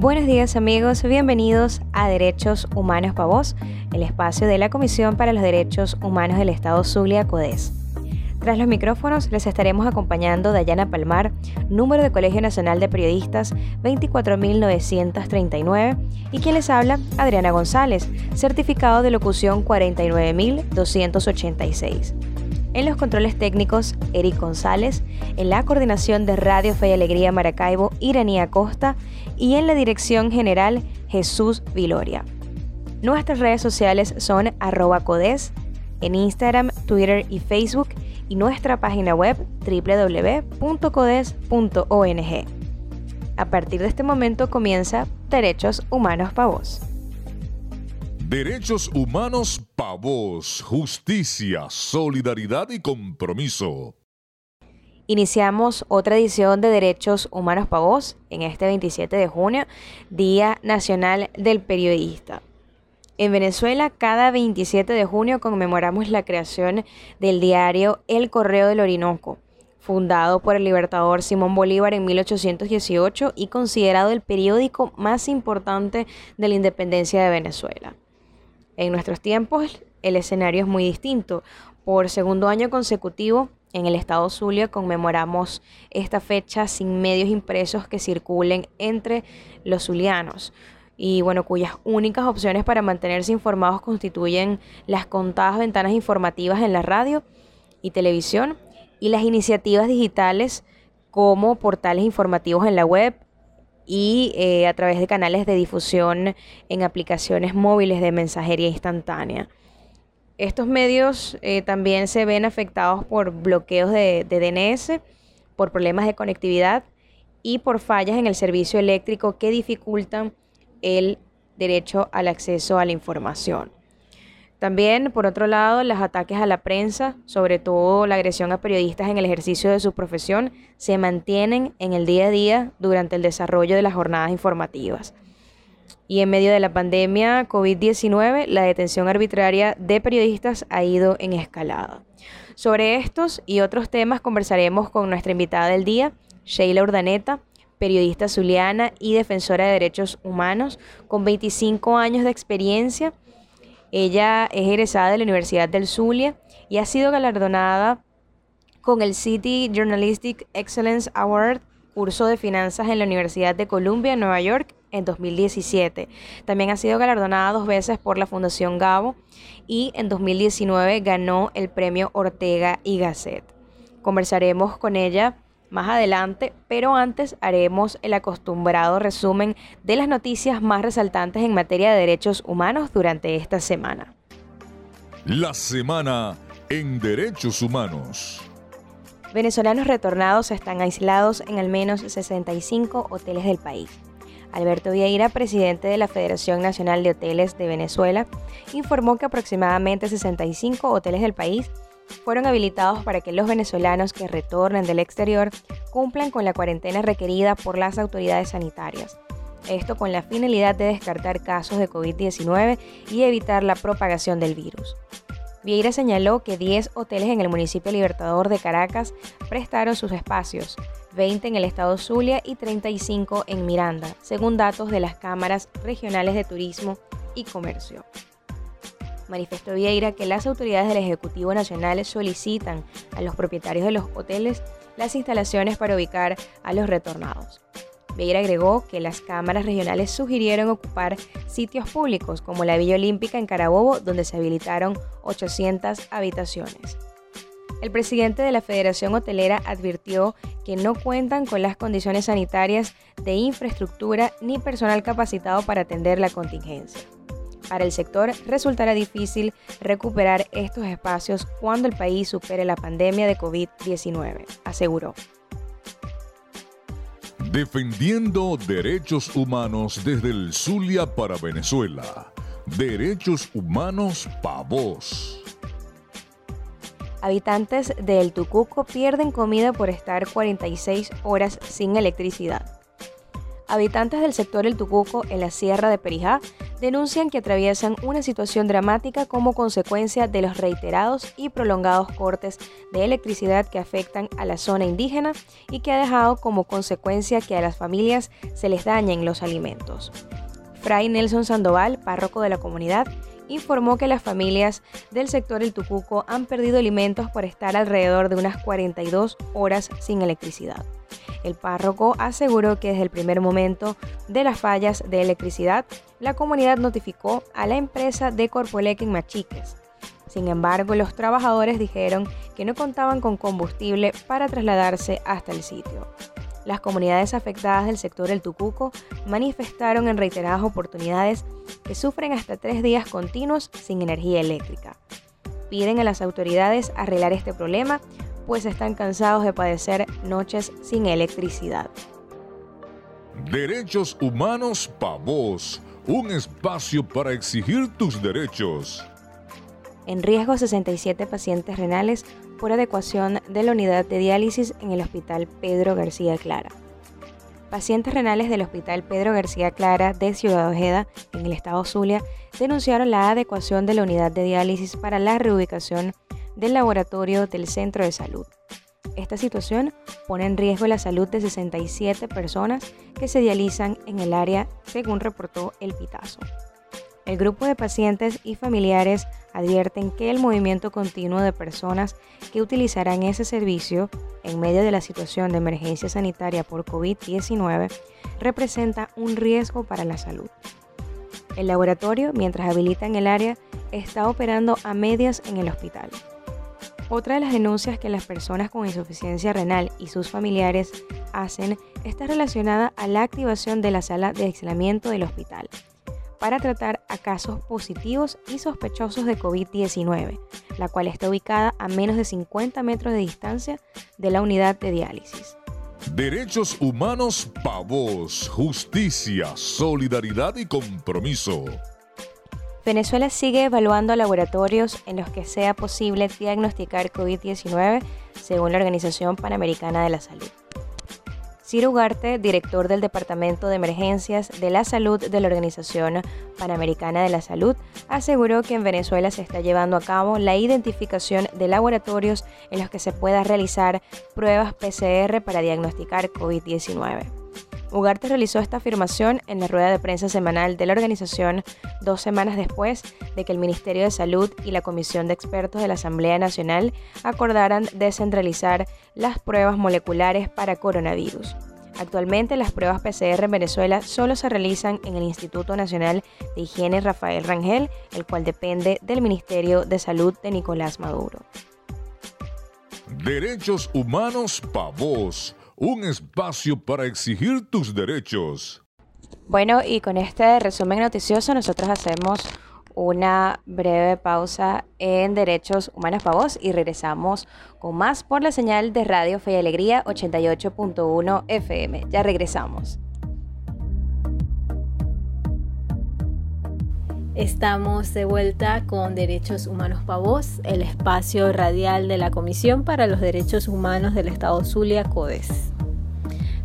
Buenos días amigos, bienvenidos a Derechos Humanos para Vos, el espacio de la Comisión para los Derechos Humanos del Estado Zulia, CODES. Tras los micrófonos les estaremos acompañando Dayana Palmar, número de Colegio Nacional de Periodistas 24939 y quien les habla Adriana González, certificado de locución 49286. En los controles técnicos, Eric González, en la coordinación de Radio Fe y Alegría Maracaibo, Iranía Costa y en la dirección general, Jesús Viloria. Nuestras redes sociales son arroba codes en Instagram, Twitter y Facebook y nuestra página web www.codes.ong. A partir de este momento comienza Derechos Humanos para Vos. Derechos Humanos para Vos, justicia, solidaridad y compromiso. Iniciamos otra edición de Derechos Humanos para Vos en este 27 de junio, Día Nacional del Periodista. En Venezuela, cada 27 de junio conmemoramos la creación del diario El Correo del Orinoco, fundado por el libertador Simón Bolívar en 1818 y considerado el periódico más importante de la independencia de Venezuela. En nuestros tiempos, el escenario es muy distinto. Por segundo año consecutivo, en el estado Zulia conmemoramos esta fecha sin medios impresos que circulen entre los zulianos y bueno, cuyas únicas opciones para mantenerse informados constituyen las contadas ventanas informativas en la radio y televisión y las iniciativas digitales como portales informativos en la web y eh, a través de canales de difusión en aplicaciones móviles de mensajería instantánea. Estos medios eh, también se ven afectados por bloqueos de, de DNS, por problemas de conectividad y por fallas en el servicio eléctrico que dificultan el derecho al acceso a la información. También, por otro lado, los ataques a la prensa, sobre todo la agresión a periodistas en el ejercicio de su profesión, se mantienen en el día a día durante el desarrollo de las jornadas informativas. Y en medio de la pandemia COVID-19, la detención arbitraria de periodistas ha ido en escalada. Sobre estos y otros temas conversaremos con nuestra invitada del día, Sheila Urdaneta, periodista zuliana y defensora de derechos humanos, con 25 años de experiencia. Ella es egresada de la Universidad del Zulia y ha sido galardonada con el City Journalistic Excellence Award, curso de finanzas en la Universidad de Columbia, Nueva York, en 2017. También ha sido galardonada dos veces por la Fundación Gabo y en 2019 ganó el premio Ortega y Gasset. Conversaremos con ella más adelante, pero antes haremos el acostumbrado resumen de las noticias más resaltantes en materia de derechos humanos durante esta semana. La semana en derechos humanos. Venezolanos retornados están aislados en al menos 65 hoteles del país. Alberto Vieira, presidente de la Federación Nacional de Hoteles de Venezuela, informó que aproximadamente 65 hoteles del país fueron habilitados para que los venezolanos que retornen del exterior cumplan con la cuarentena requerida por las autoridades sanitarias. Esto con la finalidad de descartar casos de COVID-19 y evitar la propagación del virus. Vieira señaló que 10 hoteles en el municipio Libertador de Caracas prestaron sus espacios, 20 en el estado Zulia y 35 en Miranda, según datos de las cámaras regionales de turismo y comercio manifestó Vieira que las autoridades del Ejecutivo Nacional solicitan a los propietarios de los hoteles las instalaciones para ubicar a los retornados. Vieira agregó que las cámaras regionales sugirieron ocupar sitios públicos como la Villa Olímpica en Carabobo, donde se habilitaron 800 habitaciones. El presidente de la Federación Hotelera advirtió que no cuentan con las condiciones sanitarias de infraestructura ni personal capacitado para atender la contingencia. Para el sector resultará difícil recuperar estos espacios cuando el país supere la pandemia de COVID-19, aseguró. Defendiendo derechos humanos desde el Zulia para Venezuela. Derechos humanos para vos. Habitantes de El Tucuco pierden comida por estar 46 horas sin electricidad. Habitantes del sector El Tucuco, en la sierra de Perijá, denuncian que atraviesan una situación dramática como consecuencia de los reiterados y prolongados cortes de electricidad que afectan a la zona indígena y que ha dejado como consecuencia que a las familias se les dañen los alimentos. Fray Nelson Sandoval, párroco de la comunidad, informó que las familias del sector El Tucuco han perdido alimentos por estar alrededor de unas 42 horas sin electricidad. El párroco aseguró que desde el primer momento de las fallas de electricidad, la comunidad notificó a la empresa de Corpoelec en Machiques. Sin embargo, los trabajadores dijeron que no contaban con combustible para trasladarse hasta el sitio. Las comunidades afectadas del sector del Tucuco manifestaron en reiteradas oportunidades que sufren hasta tres días continuos sin energía eléctrica. Piden a las autoridades arreglar este problema, pues están cansados de padecer noches sin electricidad. Derechos Humanos para vos, un espacio para exigir tus derechos. En riesgo 67 pacientes renales por adecuación de la unidad de diálisis en el Hospital Pedro García Clara. Pacientes renales del Hospital Pedro García Clara de Ciudad Ojeda, en el estado Zulia, denunciaron la adecuación de la unidad de diálisis para la reubicación del laboratorio del centro de salud. Esta situación pone en riesgo la salud de 67 personas que se dializan en el área, según reportó el Pitazo. El grupo de pacientes y familiares advierten que el movimiento continuo de personas que utilizarán ese servicio en medio de la situación de emergencia sanitaria por COVID-19 representa un riesgo para la salud. El laboratorio, mientras habilita en el área, está operando a medias en el hospital. Otra de las denuncias que las personas con insuficiencia renal y sus familiares hacen está relacionada a la activación de la sala de aislamiento del hospital para tratar a casos positivos y sospechosos de COVID-19, la cual está ubicada a menos de 50 metros de distancia de la unidad de diálisis. Derechos humanos pavos, justicia, solidaridad y compromiso. Venezuela sigue evaluando laboratorios en los que sea posible diagnosticar COVID-19 según la Organización Panamericana de la Salud. Ciro Ugarte, director del Departamento de Emergencias de la Salud de la Organización Panamericana de la Salud, aseguró que en Venezuela se está llevando a cabo la identificación de laboratorios en los que se pueda realizar pruebas PCR para diagnosticar COVID-19. Ugarte realizó esta afirmación en la rueda de prensa semanal de la organización dos semanas después de que el Ministerio de Salud y la Comisión de Expertos de la Asamblea Nacional acordaran descentralizar las pruebas moleculares para coronavirus. Actualmente las pruebas PCR en Venezuela solo se realizan en el Instituto Nacional de Higiene Rafael Rangel, el cual depende del Ministerio de Salud de Nicolás Maduro. Derechos humanos para vos, un espacio para exigir tus derechos. Bueno, y con este resumen noticioso nosotros hacemos una breve pausa en Derechos Humanos para Vos y regresamos con más por la señal de Radio Fe y Alegría 88.1 FM. Ya regresamos. Estamos de vuelta con Derechos Humanos para Vos, el espacio radial de la Comisión para los Derechos Humanos del Estado Zulia, CODES.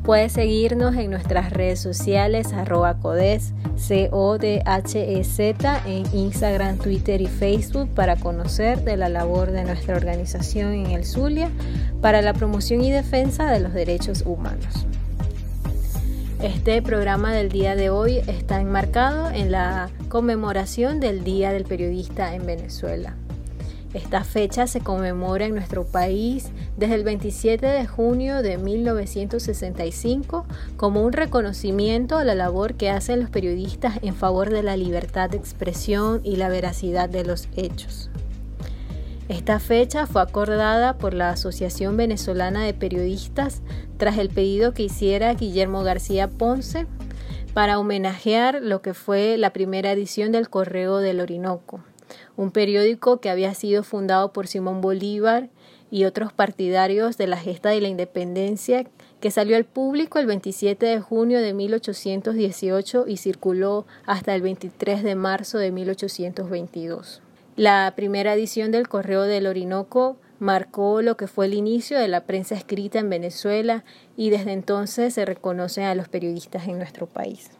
Puedes seguirnos en nuestras redes sociales, arroba codes, C-O-D-H-E-Z, en Instagram, Twitter y Facebook para conocer de la labor de nuestra organización en el Zulia para la promoción y defensa de los derechos humanos. Este programa del día de hoy está enmarcado en la conmemoración del Día del Periodista en Venezuela. Esta fecha se conmemora en nuestro país desde el 27 de junio de 1965 como un reconocimiento a la labor que hacen los periodistas en favor de la libertad de expresión y la veracidad de los hechos. Esta fecha fue acordada por la Asociación Venezolana de Periodistas tras el pedido que hiciera Guillermo García Ponce para homenajear lo que fue la primera edición del Correo del Orinoco un periódico que había sido fundado por Simón Bolívar y otros partidarios de la gesta de la independencia que salió al público el 27 de junio de 1818 y circuló hasta el 23 de marzo de 1822. La primera edición del Correo del Orinoco marcó lo que fue el inicio de la prensa escrita en Venezuela y desde entonces se reconocen a los periodistas en nuestro país.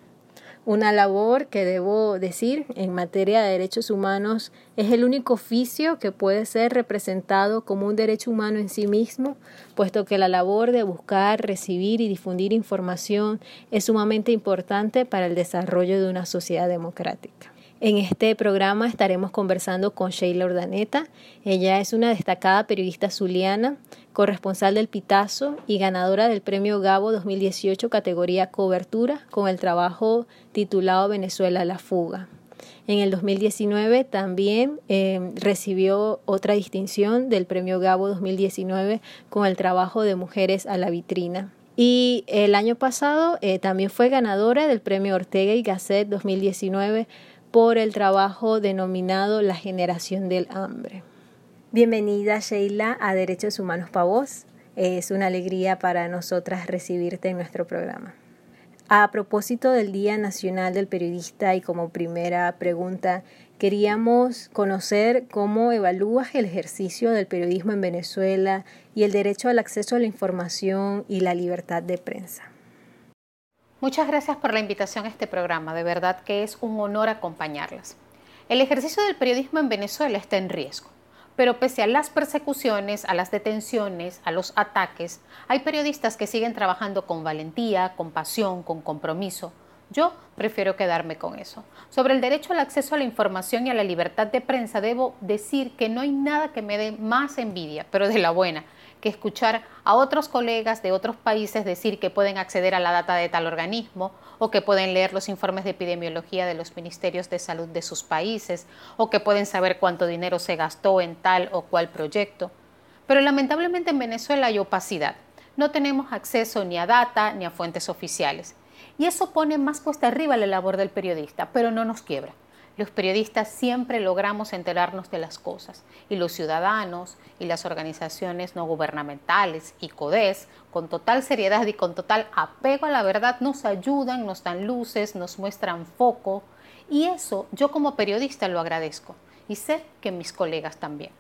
Una labor que debo decir en materia de derechos humanos es el único oficio que puede ser representado como un derecho humano en sí mismo, puesto que la labor de buscar, recibir y difundir información es sumamente importante para el desarrollo de una sociedad democrática. En este programa estaremos conversando con Sheila Ordaneta. Ella es una destacada periodista zuliana, corresponsal del Pitazo y ganadora del Premio Gabo 2018 categoría Cobertura con el trabajo titulado Venezuela la fuga. En el 2019 también eh, recibió otra distinción del Premio Gabo 2019 con el trabajo de Mujeres a la Vitrina. Y el año pasado eh, también fue ganadora del Premio Ortega y Gasset 2019 por el trabajo denominado La generación del hambre. Bienvenida Sheila a Derechos Humanos para Vos. Es una alegría para nosotras recibirte en nuestro programa. A propósito del Día Nacional del Periodista y como primera pregunta, queríamos conocer cómo evalúas el ejercicio del periodismo en Venezuela y el derecho al acceso a la información y la libertad de prensa. Muchas gracias por la invitación a este programa, de verdad que es un honor acompañarlas. El ejercicio del periodismo en Venezuela está en riesgo, pero pese a las persecuciones, a las detenciones, a los ataques, hay periodistas que siguen trabajando con valentía, con pasión, con compromiso. Yo prefiero quedarme con eso. Sobre el derecho al acceso a la información y a la libertad de prensa, debo decir que no hay nada que me dé más envidia, pero de la buena, que escuchar a otros colegas de otros países decir que pueden acceder a la data de tal organismo o que pueden leer los informes de epidemiología de los ministerios de salud de sus países o que pueden saber cuánto dinero se gastó en tal o cual proyecto. Pero lamentablemente en Venezuela hay opacidad. No tenemos acceso ni a data ni a fuentes oficiales. Y eso pone más cuesta arriba la labor del periodista, pero no nos quiebra. Los periodistas siempre logramos enterarnos de las cosas y los ciudadanos y las organizaciones no gubernamentales y CODES, con total seriedad y con total apego a la verdad, nos ayudan, nos dan luces, nos muestran foco y eso yo como periodista lo agradezco y sé que mis colegas también.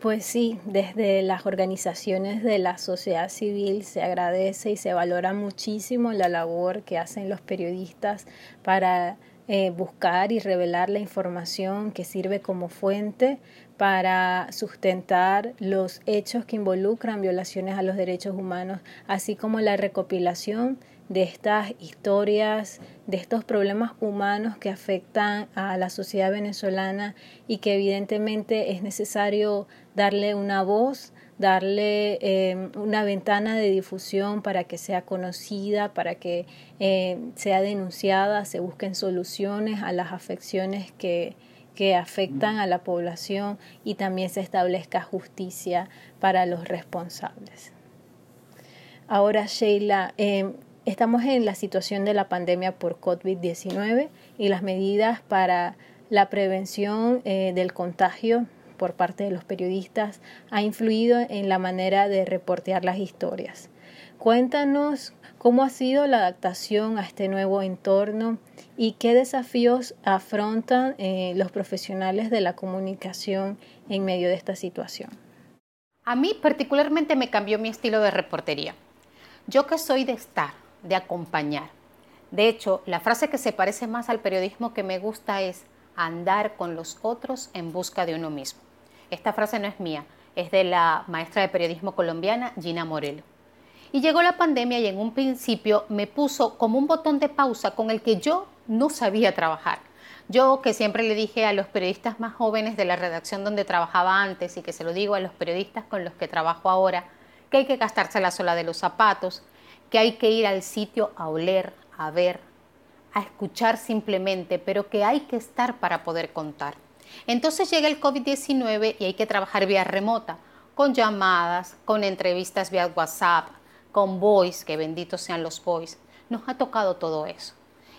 Pues sí, desde las organizaciones de la sociedad civil se agradece y se valora muchísimo la labor que hacen los periodistas para eh, buscar y revelar la información que sirve como fuente para sustentar los hechos que involucran violaciones a los derechos humanos, así como la recopilación de estas historias, de estos problemas humanos que afectan a la sociedad venezolana y que evidentemente es necesario darle una voz darle eh, una ventana de difusión para que sea conocida, para que eh, sea denunciada, se busquen soluciones a las afecciones que, que afectan a la población y también se establezca justicia para los responsables. Ahora, Sheila, eh, estamos en la situación de la pandemia por COVID-19 y las medidas para la prevención del contagio por parte de los periodistas ha influido en la manera de reportear las historias. Cuéntanos cómo ha sido la adaptación a este nuevo entorno y qué desafíos afrontan eh, los profesionales de la comunicación en medio de esta situación. A mí particularmente me cambió mi estilo de reportería. Yo que soy de estar, de acompañar. De hecho, la frase que se parece más al periodismo que me gusta es andar con los otros en busca de uno mismo. Esta frase no es mía, es de la maestra de periodismo colombiana Gina Morel. Y llegó la pandemia y en un principio me puso como un botón de pausa con el que yo no sabía trabajar. Yo que siempre le dije a los periodistas más jóvenes de la redacción donde trabajaba antes y que se lo digo a los periodistas con los que trabajo ahora, que hay que gastarse la sola de los zapatos, que hay que ir al sitio a oler, a ver, a escuchar simplemente, pero que hay que estar para poder contar. Entonces llega el COVID-19 y hay que trabajar vía remota, con llamadas, con entrevistas vía WhatsApp, con voice, que benditos sean los voice. Nos ha tocado todo eso.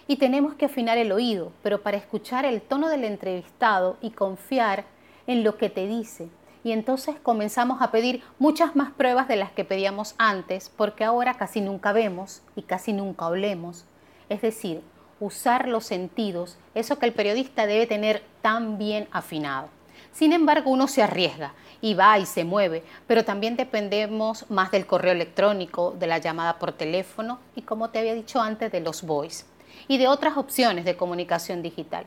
Y tenemos que afinar el oído, pero para escuchar el tono del entrevistado y confiar en lo que te dice. Y entonces comenzamos a pedir muchas más pruebas de las que pedíamos antes, porque ahora casi nunca vemos y casi nunca olemos. Es decir, usar los sentidos, eso que el periodista debe tener tan bien afinado. Sin embargo, uno se arriesga y va y se mueve, pero también dependemos más del correo electrónico, de la llamada por teléfono y, como te había dicho antes, de los voice y de otras opciones de comunicación digital.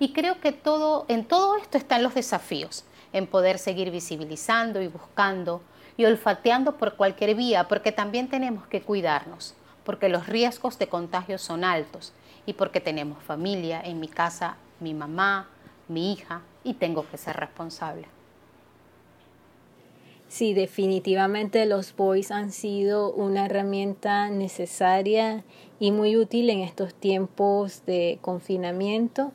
Y creo que todo, en todo esto están los desafíos, en poder seguir visibilizando y buscando y olfateando por cualquier vía, porque también tenemos que cuidarnos, porque los riesgos de contagio son altos y porque tenemos familia, en mi casa mi mamá, mi hija, y tengo que ser responsable. Sí, definitivamente los boys han sido una herramienta necesaria y muy útil en estos tiempos de confinamiento.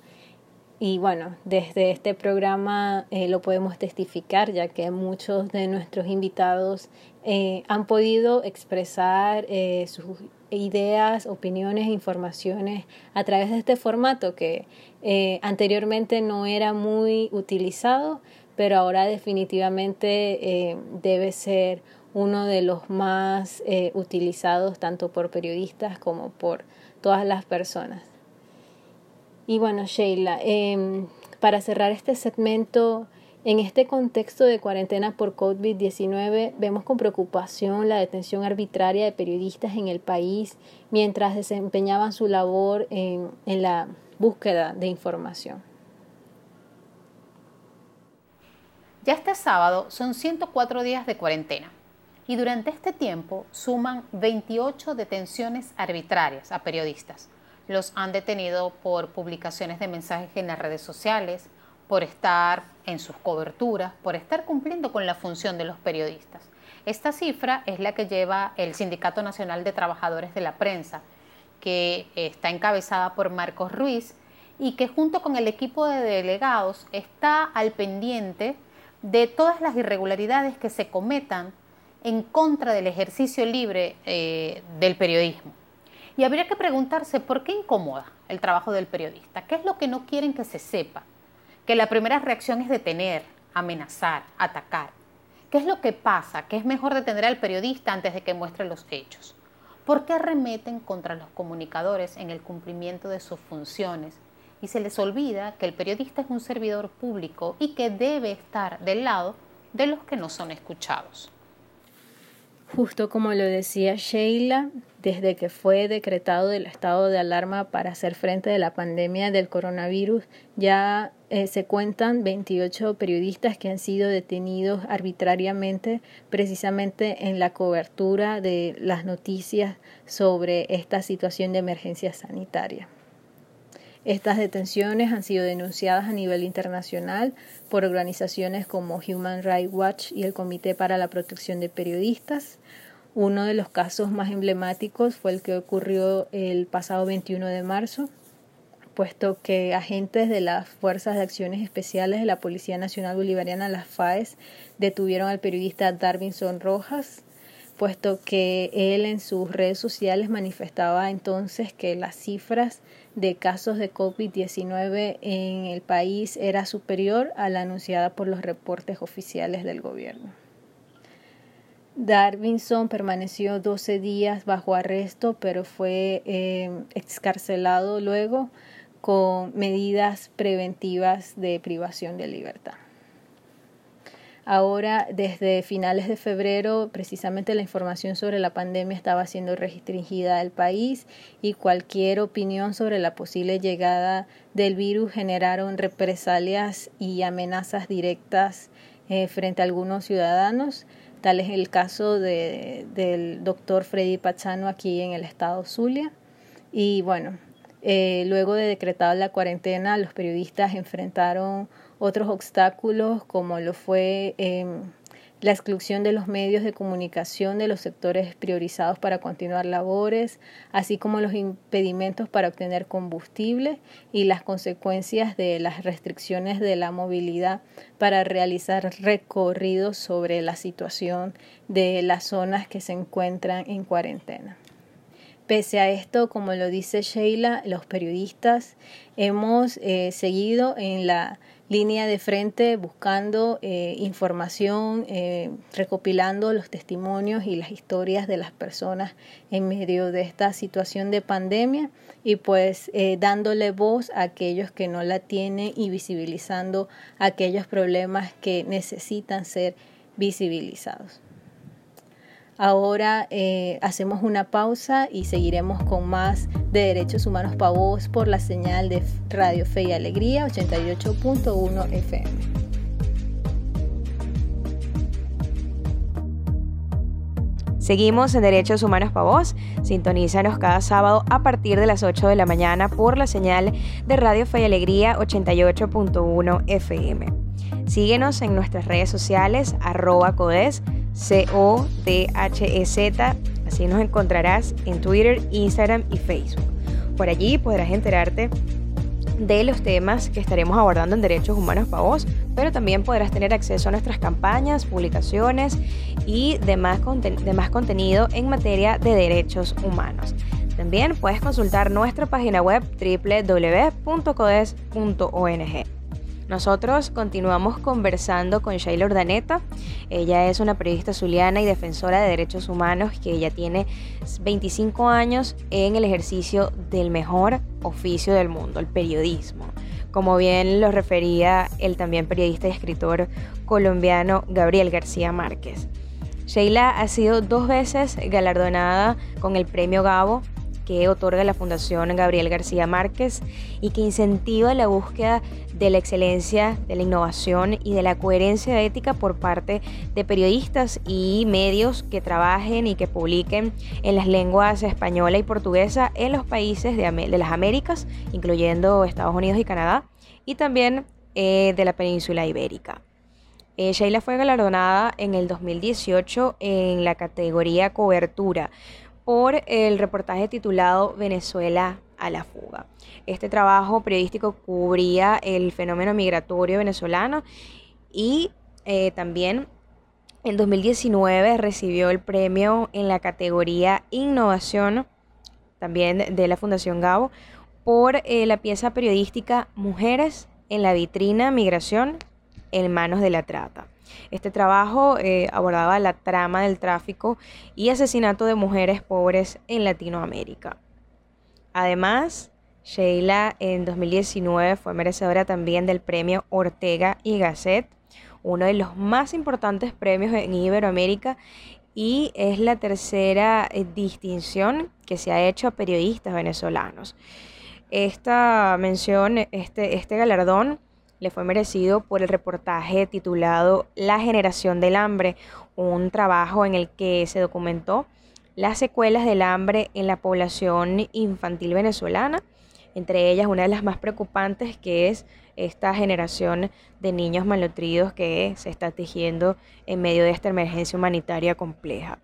Y bueno, desde este programa eh, lo podemos testificar, ya que muchos de nuestros invitados eh, han podido expresar eh, sus ideas, opiniones, informaciones a través de este formato que eh, anteriormente no era muy utilizado, pero ahora definitivamente eh, debe ser uno de los más eh, utilizados tanto por periodistas como por todas las personas. Y bueno, Sheila, em, para cerrar este segmento, en este contexto de cuarentena por COVID-19, vemos con preocupación la detención arbitraria de periodistas en el país mientras desempeñaban su labor en, en la búsqueda de información. Ya este sábado son 104 días de cuarentena y durante este tiempo suman 28 detenciones arbitrarias a periodistas. Los han detenido por publicaciones de mensajes en las redes sociales, por estar en sus coberturas, por estar cumpliendo con la función de los periodistas. Esta cifra es la que lleva el Sindicato Nacional de Trabajadores de la Prensa, que está encabezada por Marcos Ruiz y que junto con el equipo de delegados está al pendiente de todas las irregularidades que se cometan en contra del ejercicio libre eh, del periodismo. Y habría que preguntarse por qué incomoda el trabajo del periodista, qué es lo que no quieren que se sepa, que la primera reacción es detener, amenazar, atacar. ¿Qué es lo que pasa? Que es mejor detener al periodista antes de que muestre los hechos. ¿Por qué arremeten contra los comunicadores en el cumplimiento de sus funciones? Y se les olvida que el periodista es un servidor público y que debe estar del lado de los que no son escuchados. Justo como lo decía Sheila, desde que fue decretado el estado de alarma para hacer frente a la pandemia del coronavirus, ya eh, se cuentan 28 periodistas que han sido detenidos arbitrariamente precisamente en la cobertura de las noticias sobre esta situación de emergencia sanitaria. Estas detenciones han sido denunciadas a nivel internacional por organizaciones como Human Rights Watch y el Comité para la Protección de Periodistas. Uno de los casos más emblemáticos fue el que ocurrió el pasado 21 de marzo, puesto que agentes de las Fuerzas de Acciones Especiales de la Policía Nacional Bolivariana, las FAES, detuvieron al periodista Darvinson Rojas, puesto que él en sus redes sociales manifestaba entonces que las cifras de casos de COVID-19 en el país era superior a la anunciada por los reportes oficiales del gobierno. Darvinson permaneció 12 días bajo arresto, pero fue eh, excarcelado luego con medidas preventivas de privación de libertad. Ahora, desde finales de febrero, precisamente la información sobre la pandemia estaba siendo restringida al país y cualquier opinión sobre la posible llegada del virus generaron represalias y amenazas directas eh, frente a algunos ciudadanos. Tal es el caso de, del doctor Freddy Pachano aquí en el estado Zulia. Y bueno, eh, luego de decretada la cuarentena, los periodistas enfrentaron otros obstáculos como lo fue em, la exclusión de los medios de comunicación de los sectores priorizados para continuar labores, así como los impedimentos para obtener combustible y las consecuencias de las restricciones de la movilidad para realizar recorridos sobre la situación de las zonas que se encuentran en cuarentena. Pese a esto, como lo dice Sheila, los periodistas hemos eh, seguido en la línea de frente buscando eh, información, eh, recopilando los testimonios y las historias de las personas en medio de esta situación de pandemia y pues eh, dándole voz a aquellos que no la tienen y visibilizando aquellos problemas que necesitan ser visibilizados. Ahora hacemos una pausa y seguiremos con más de Derechos Humanos para Vos por la señal de Radio Fe y Alegría 88.1 FM. Seguimos en Derechos Humanos para Vos. Sintonízanos cada sábado a partir de las 8 de la mañana por la señal de Radio Fe y Alegría 88.1 FM. Síguenos en nuestras redes sociales, arroba codes, C-O-D-H-E-Z Así nos encontrarás en Twitter, Instagram y Facebook. Por allí podrás enterarte de los temas que estaremos abordando en Derechos Humanos para vos, pero también podrás tener acceso a nuestras campañas, publicaciones y demás, demás contenido en materia de derechos humanos. También puedes consultar nuestra página web www.codes.ong. Nosotros continuamos conversando con Shaila Ordaneta. Ella es una periodista zuliana y defensora de derechos humanos que ella tiene 25 años en el ejercicio del mejor oficio del mundo, el periodismo. Como bien lo refería el también periodista y escritor colombiano Gabriel García Márquez. Sheila ha sido dos veces galardonada con el premio Gabo que otorga la Fundación Gabriel García Márquez y que incentiva la búsqueda de la excelencia, de la innovación y de la coherencia ética por parte de periodistas y medios que trabajen y que publiquen en las lenguas española y portuguesa en los países de, las Américas, incluyendo Estados Unidos y Canadá, y también eh, de la península ibérica. Eh, Sheila fue galardonada en el 2018 en la categoría cobertura por el reportaje titulado Venezuela a la fuga. Este trabajo periodístico cubría el fenómeno migratorio venezolano y eh, también en 2019 recibió el premio en la categoría Innovación, también de la Fundación Gabo, por eh, la pieza periodística Mujeres en la vitrina Migración en manos de la trata. Este trabajo eh, abordaba la trama del tráfico y asesinato de mujeres pobres en Latinoamérica. Además, Sheila en 2019 fue merecedora también del premio Ortega y Gasset, uno de los más importantes premios en Iberoamérica y es la tercera eh, distinción que se ha hecho a periodistas venezolanos. Esta mención, este, este galardón, le fue merecido por el reportaje titulado La generación del hambre, un trabajo en el que se documentó las secuelas del hambre en la población infantil venezolana, entre ellas una de las más preocupantes que es esta generación de niños malnutridos que se está tejiendo en medio de esta emergencia humanitaria compleja.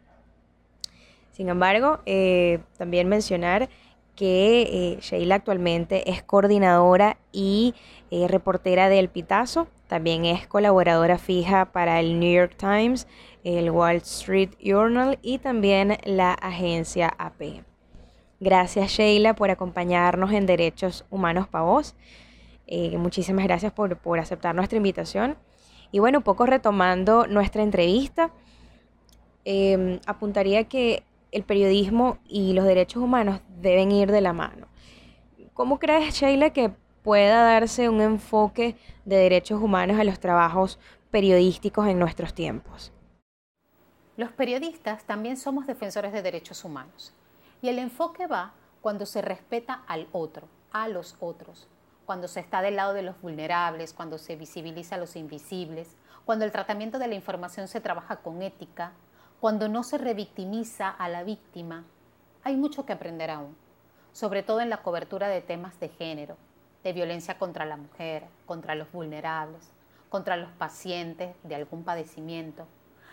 Sin embargo, eh, también mencionar que eh, Sheila actualmente es coordinadora y eh, reportera del Pitazo. También es colaboradora fija para el New York Times, el Wall Street Journal y también la agencia AP. Gracias Sheila por acompañarnos en Derechos Humanos para Vos. Eh, muchísimas gracias por, por aceptar nuestra invitación. Y bueno, un poco retomando nuestra entrevista, em, apuntaría que el periodismo y los derechos humanos deben ir de la mano. ¿Cómo crees, Sheila, que pueda darse un enfoque de derechos humanos a los trabajos periodísticos en nuestros tiempos? Los periodistas también somos defensores de derechos humanos y el enfoque va cuando se respeta al otro, a los otros, cuando se está del lado de los vulnerables, cuando se visibiliza a los invisibles, cuando el tratamiento de la información se trabaja con ética, cuando no se revictimiza a la víctima, hay mucho que aprender aún, sobre todo en la cobertura de temas de género, de violencia contra la mujer, contra los vulnerables, contra los pacientes de algún padecimiento.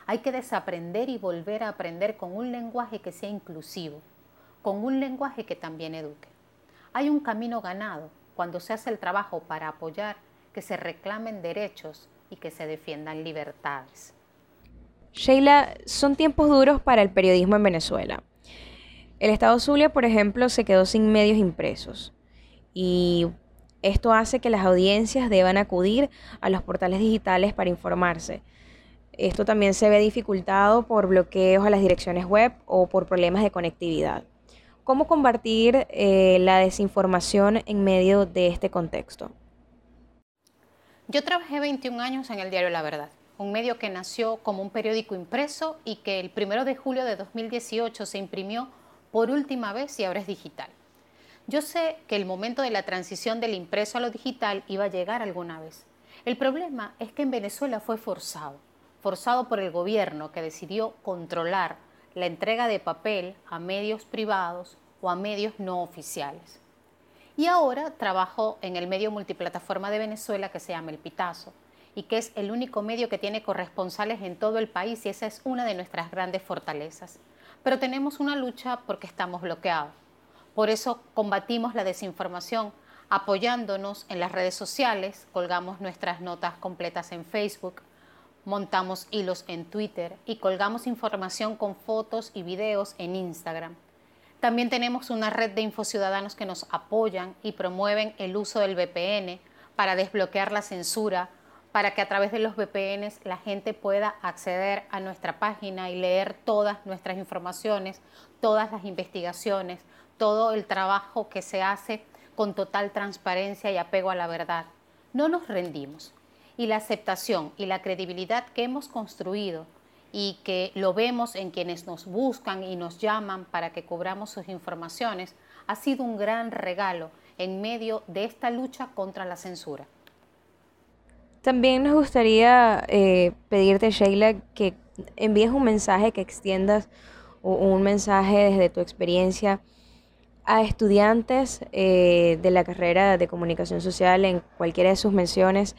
Hay que desaprender y volver a aprender con un lenguaje que sea inclusivo, con un lenguaje que también eduque. Hay un camino ganado cuando se hace el trabajo para apoyar que se reclamen derechos y que se defiendan libertades. Sheila, son tiempos duros para el periodismo en Venezuela. El Estado Zulia, por ejemplo, se quedó sin medios impresos y esto hace que las audiencias deban acudir a los portales digitales para informarse. Esto también se ve dificultado por bloqueos a las direcciones web o por problemas de conectividad. ¿Cómo combatir eh, la desinformación en medio de este contexto? Yo trabajé 21 años en el diario La Verdad, un medio que nació como un periódico impreso y que el 1 de julio de 2018 se imprimió por última vez y ahora es digital. Yo sé que el momento de la transición del impreso a lo digital iba a llegar alguna vez. El problema es que en Venezuela fue forzado, forzado por el gobierno que decidió controlar la entrega de papel a medios privados o a medios no oficiales. Y ahora trabajo en el medio multiplataforma de Venezuela que se llama El Pitazo y que es el único medio que tiene corresponsales en todo el país y esa es una de nuestras grandes fortalezas pero tenemos una lucha porque estamos bloqueados. Por eso combatimos la desinformación apoyándonos en las redes sociales, colgamos nuestras notas completas en Facebook, montamos hilos en Twitter y colgamos información con fotos y videos en Instagram. También tenemos una red de infociudadanos que nos apoyan y promueven el uso del VPN para desbloquear la censura, para que a través de los VPNs la gente pueda acceder a nuestra página y leer todas nuestras informaciones, todas las investigaciones, todo el trabajo que se hace con total transparencia y apego a la verdad. No nos rendimos. Y la aceptación y la credibilidad que hemos construido y que lo vemos en quienes nos buscan y nos llaman para que cobramos sus informaciones, ha sido un gran regalo en medio de esta lucha contra la censura. También nos gustaría eh, pedirte, Sheila, que envíes un mensaje, que extiendas un mensaje desde tu experiencia a estudiantes eh, de la carrera de comunicación social en cualquiera de sus menciones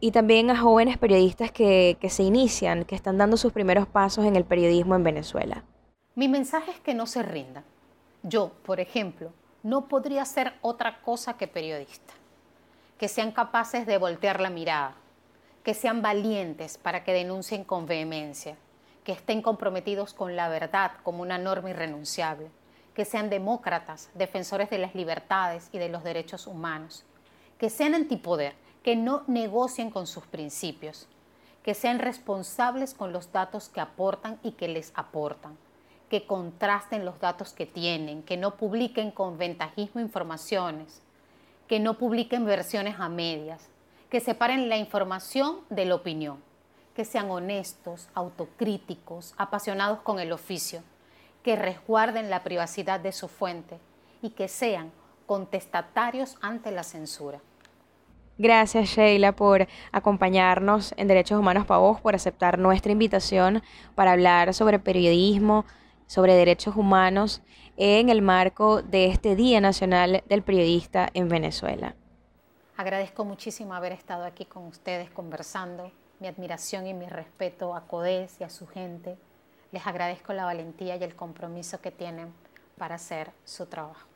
y también a jóvenes periodistas que, se inician, que están dando sus primeros pasos en el periodismo en Venezuela. Mi mensaje es que no se rindan. Yo, por ejemplo, no podría ser otra cosa que periodista que sean capaces de voltear la mirada, que sean valientes para que denuncien con vehemencia, que estén comprometidos con la verdad como una norma irrenunciable, que sean demócratas, defensores de las libertades y de los derechos humanos, que sean antipoder, que no negocien con sus principios, que sean responsables con los datos que aportan y que les aportan, que contrasten los datos que tienen, que no publiquen con ventajismo informaciones, que no publiquen versiones a medias, que separen la información de la opinión, que sean honestos, autocríticos, apasionados con el oficio, que resguarden la privacidad de su fuente y que sean contestatarios ante la censura. Gracias Sheila por acompañarnos en Derechos Humanos para Vos, por aceptar nuestra invitación para hablar sobre periodismo, sobre derechos humanos en el marco de este Día Nacional del Periodista en Venezuela. Agradezco muchísimo haber estado aquí con ustedes conversando, mi admiración y mi respeto a CODES y a su gente. Les agradezco la valentía y el compromiso que tienen para hacer su trabajo.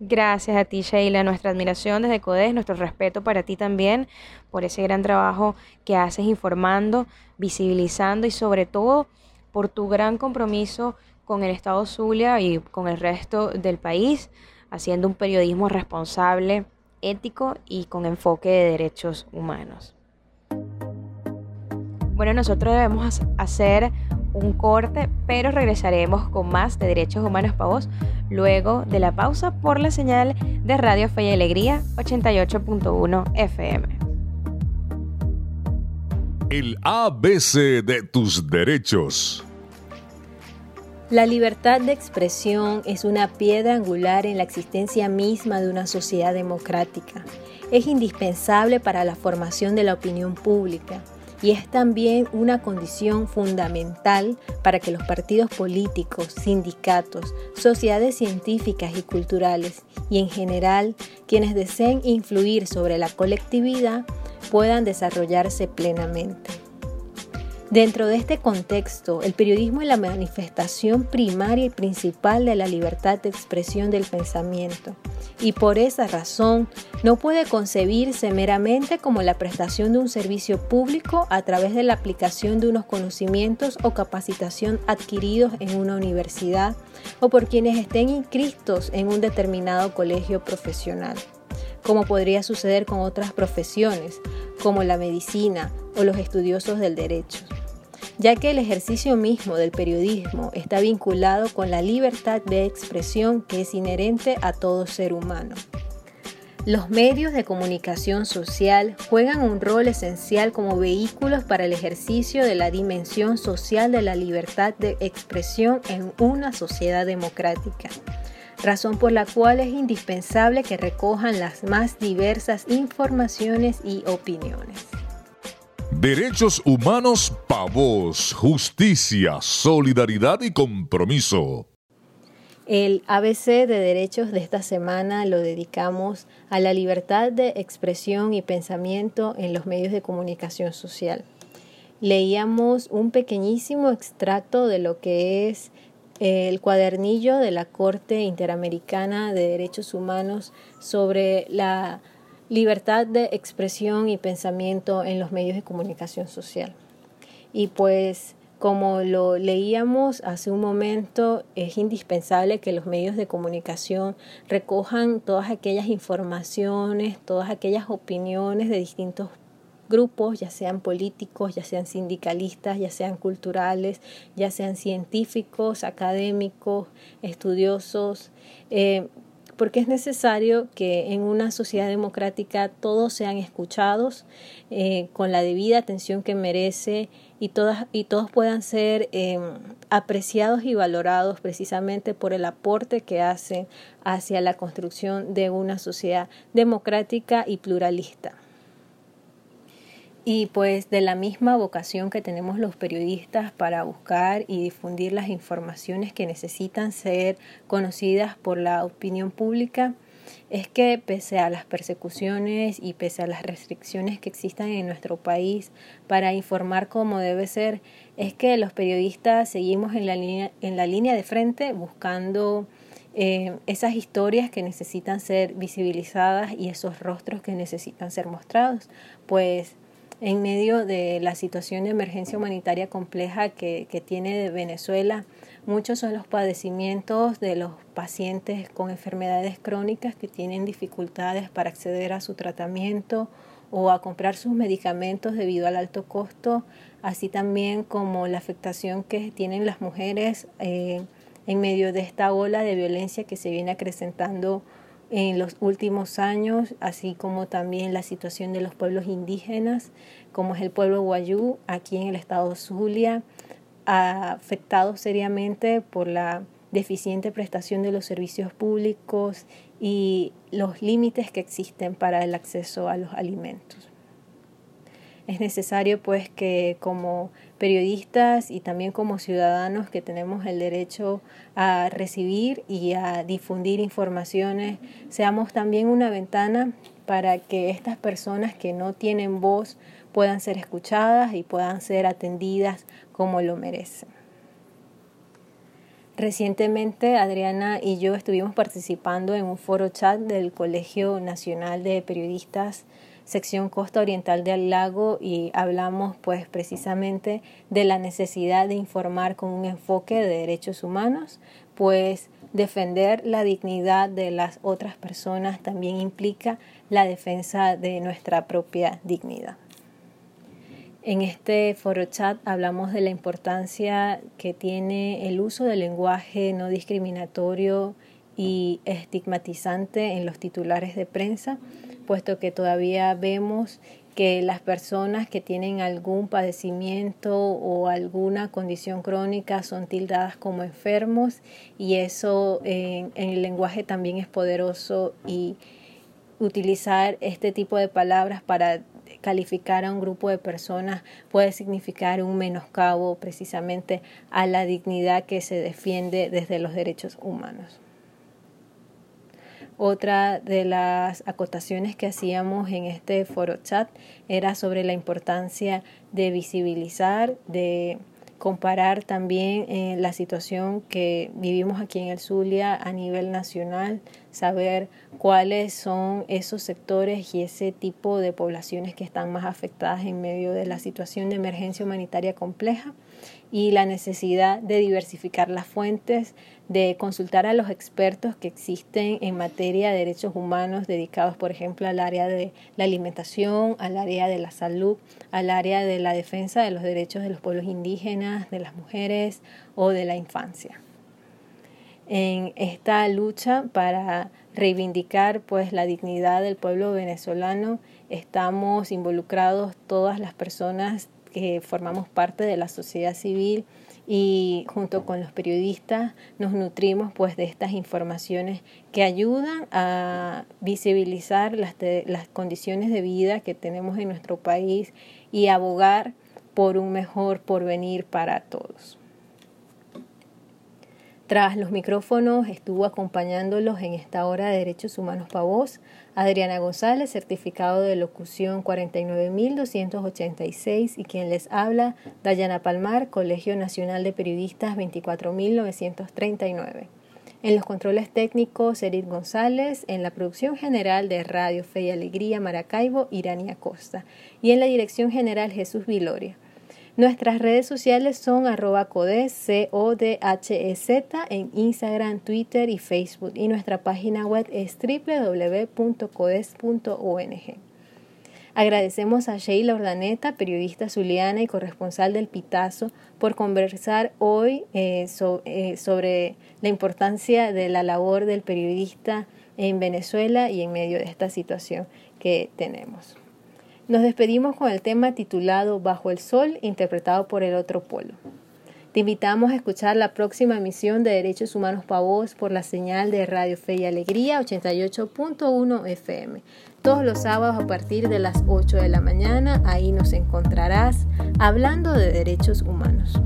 Gracias a ti, Sheila. Nuestra admiración desde CODES, nuestro respeto para ti también por ese gran trabajo que haces informando, visibilizando y sobre todo por tu gran compromiso con el Estado Zulia y con el resto del país, haciendo un periodismo responsable, ético y con enfoque de derechos humanos. Bueno, nosotros debemos hacer un corte, pero regresaremos con más de Derechos Humanos para vos luego de la pausa por la señal de Radio Fe y Alegría 88.1 FM. El ABC de tus derechos. La libertad de expresión es una piedra angular en la existencia misma de una sociedad democrática. Es indispensable para la formación de la opinión pública y es también una condición fundamental para que los partidos políticos, sindicatos, sociedades científicas y culturales y en general quienes deseen influir sobre la colectividad puedan desarrollarse plenamente. Dentro de este contexto, el periodismo es la manifestación primaria y principal de la libertad de expresión del pensamiento y por esa razón no puede concebirse meramente como la prestación de un servicio público a través de la aplicación de unos conocimientos o capacitación adquiridos en una universidad o por quienes estén inscritos en un determinado colegio profesional, como podría suceder con otras profesiones, como la medicina o los estudiosos del derecho ya que el ejercicio mismo del periodismo está vinculado con la libertad de expresión que es inherente a todo ser humano. Los medios de comunicación social juegan un rol esencial como vehículos para el ejercicio de la dimensión social de la libertad de expresión en una sociedad democrática, razón por la cual es indispensable que recojan las más diversas informaciones y opiniones. Derechos humanos para vos, justicia, solidaridad y compromiso. El ABC de derechos de esta semana lo dedicamos a la libertad de expresión y pensamiento en los medios de comunicación social. Leíamos un pequeñísimo extracto de lo que es el cuadernillo de la Corte Interamericana de Derechos Humanos sobre la libertad de expresión y pensamiento en los medios de comunicación social. Y pues como lo leíamos hace un momento, es indispensable que los medios de comunicación recojan todas aquellas informaciones, todas aquellas opiniones de distintos grupos, ya sean políticos, ya sean sindicalistas, ya sean culturales, ya sean científicos, académicos, estudiosos, eh, porque es necesario que en una sociedad democrática todos sean escuchados eh, con la debida atención que merece y, todas, y todos puedan ser em, apreciados y valorados precisamente por el aporte que hacen hacia la construcción de una sociedad democrática y pluralista. Y pues de la misma vocación que tenemos los periodistas para buscar y difundir las informaciones que necesitan ser conocidas por la opinión pública, es que pese a las persecuciones y pese a las restricciones que existan en nuestro país para informar como debe ser, es que los periodistas seguimos en la línea, en la línea de frente buscando eh, esas historias que necesitan ser visibilizadas y esos rostros que necesitan ser mostrados, pues en medio de la situación de emergencia humanitaria compleja que, tiene Venezuela. Muchos son los padecimientos de los pacientes con enfermedades crónicas que tienen dificultades para acceder a su tratamiento o a comprar sus medicamentos debido al alto costo, así también como la afectación que tienen las mujeres eh, en medio de esta ola de violencia que se viene acrecentando en los últimos años, así como también la situación de los pueblos indígenas, como es el pueblo Guayú, aquí en el estado Zulia, afectado seriamente por la deficiente prestación de los servicios públicos y los límites que existen para el acceso a los alimentos. Es necesario pues que como periodistas y también como ciudadanos que tenemos el derecho a recibir y a difundir informaciones, seamos también una ventana para que estas personas que no tienen voz puedan ser escuchadas y puedan ser atendidas como lo merecen. Recientemente Adriana y yo estuvimos participando en un foro chat del Colegio Nacional de Periodistas sección costa oriental del lago y hablamos pues precisamente de la necesidad de informar con un enfoque de derechos humanos, pues defender la dignidad de las otras personas también implica la defensa de nuestra propia dignidad. En este foro chat hablamos de la importancia que tiene el uso del lenguaje no discriminatorio y estigmatizante en los titulares de prensa puesto que todavía vemos que las personas que tienen algún padecimiento o alguna condición crónica son tildadas como enfermos y eso en, el lenguaje también es poderoso y utilizar este tipo de palabras para calificar a un grupo de personas puede significar un menoscabo precisamente a la dignidad que se defiende desde los derechos humanos. Otra de las acotaciones que hacíamos en este foro chat era sobre la importancia de visibilizar, de comparar también eh, la situación que vivimos aquí en el Zulia a nivel nacional, saber cuáles son esos sectores y ese tipo de poblaciones que están más afectadas en medio de la situación de emergencia humanitaria compleja y la necesidad de diversificar las fuentes, de consultar a los expertos que existen en materia de derechos humanos dedicados, por ejemplo, al área de la alimentación, al área de la salud, al área de la defensa de los derechos de los pueblos indígenas, de las mujeres o de la infancia. En esta lucha para reivindicar pues la dignidad del pueblo venezolano estamos involucrados todas las personas que formamos parte de la sociedad civil y junto con los periodistas nos nutrimos pues de estas informaciones que ayudan a visibilizar las, las condiciones de vida que tenemos en nuestro país y abogar por un mejor porvenir para todos. Tras los micrófonos estuvo acompañándolos en esta hora de Derechos Humanos para Adriana González, certificado de locución 49286 y quien les habla Dayana Palmar, Colegio Nacional de Periodistas 24939. En los controles técnicos, Eric González, en la producción general de Radio Fe y Alegría Maracaibo, Irania Costa, y en la dirección general Jesús Viloria. Nuestras redes sociales son arroba codes, C-O-D-H-E-Z, en Instagram, Twitter y Facebook. Y nuestra página web es www.codes.ong. Agradecemos a Sheila Ordaneta, periodista zuliana y corresponsal del Pitazo, por conversar hoy eh, eh, sobre la importancia de la labor del periodista en Venezuela y en medio de esta situación que tenemos. Nos despedimos con el tema titulado Bajo el Sol, interpretado por el otro polo. Te invitamos a escuchar la próxima emisión de Derechos Humanos para Vos por la señal de Radio Fe y Alegría 88.1 FM. Todos los sábados a partir de las 8 de la mañana, ahí nos encontrarás hablando de derechos humanos.